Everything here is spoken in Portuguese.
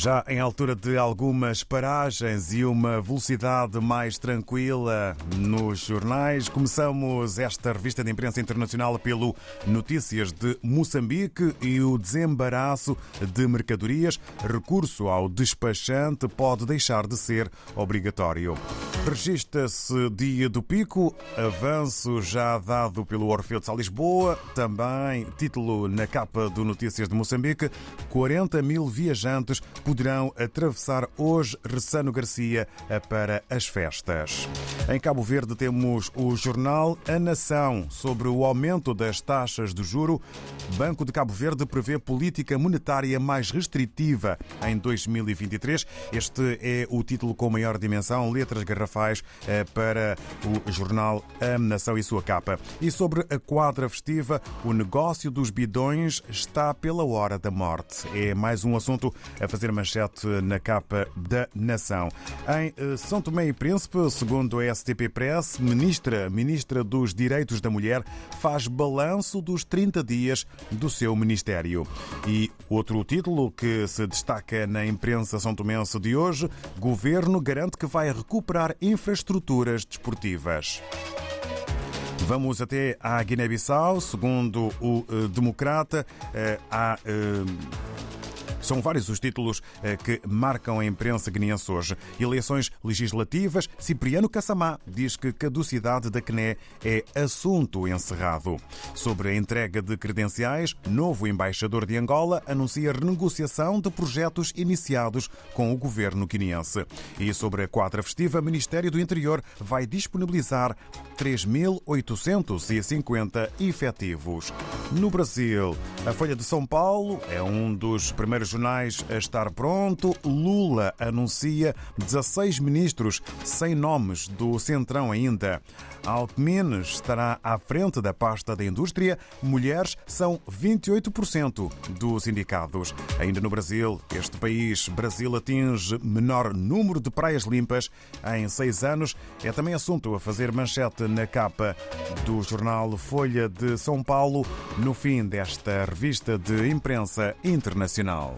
Já em altura de algumas paragens e uma velocidade mais tranquila nos jornais, começamos esta revista de imprensa internacional pelo Notícias de Moçambique e o desembaraço de mercadorias. Recurso ao despachante pode deixar de ser obrigatório. Registra-se Dia do Pico, avanço já dado pelo Orfeu de Sal Lisboa, também título na capa do Notícias de Moçambique, 40 mil viajantes poderão atravessar hoje Ressano Garcia para as festas. Em Cabo Verde temos o jornal A Nação sobre o aumento das taxas de juro. Banco de Cabo Verde prevê política monetária mais restritiva em 2023. Este é o título com maior dimensão, letras garrafais eh, para o jornal A Nação e sua capa. E sobre a quadra festiva, o negócio dos bidões está pela hora da morte. É mais um assunto a fazer manchete na capa da Nação. Em eh, São Tomé e Príncipe, segundo a STP Press, ministra, ministra dos Direitos da Mulher faz balanço dos 30 dias do seu ministério. E outro título que se destaca na imprensa são tomense de hoje, governo garante que vai recuperar infraestruturas desportivas. Vamos até à Guiné-Bissau, segundo o uh, Democrata, uh, há. São vários os títulos que marcam a imprensa guineense hoje. Eleições legislativas, Cipriano Cassamá diz que caducidade da CNE é assunto encerrado. Sobre a entrega de credenciais, novo embaixador de Angola anuncia renegociação de projetos iniciados com o governo guineense. E sobre a quadra festiva, Ministério do Interior vai disponibilizar 3.850 efetivos. No Brasil, a Folha de São Paulo é um dos primeiros jornais a estar pronto. Lula anuncia 16 ministros sem nomes do Centrão ainda. Alckmin estará à frente da pasta da indústria. Mulheres são 28% dos indicados. Ainda no Brasil, este país, Brasil atinge menor número de praias limpas em seis anos. É também assunto a fazer manchete na capa do jornal Folha de São Paulo no fim desta revista de imprensa internacional.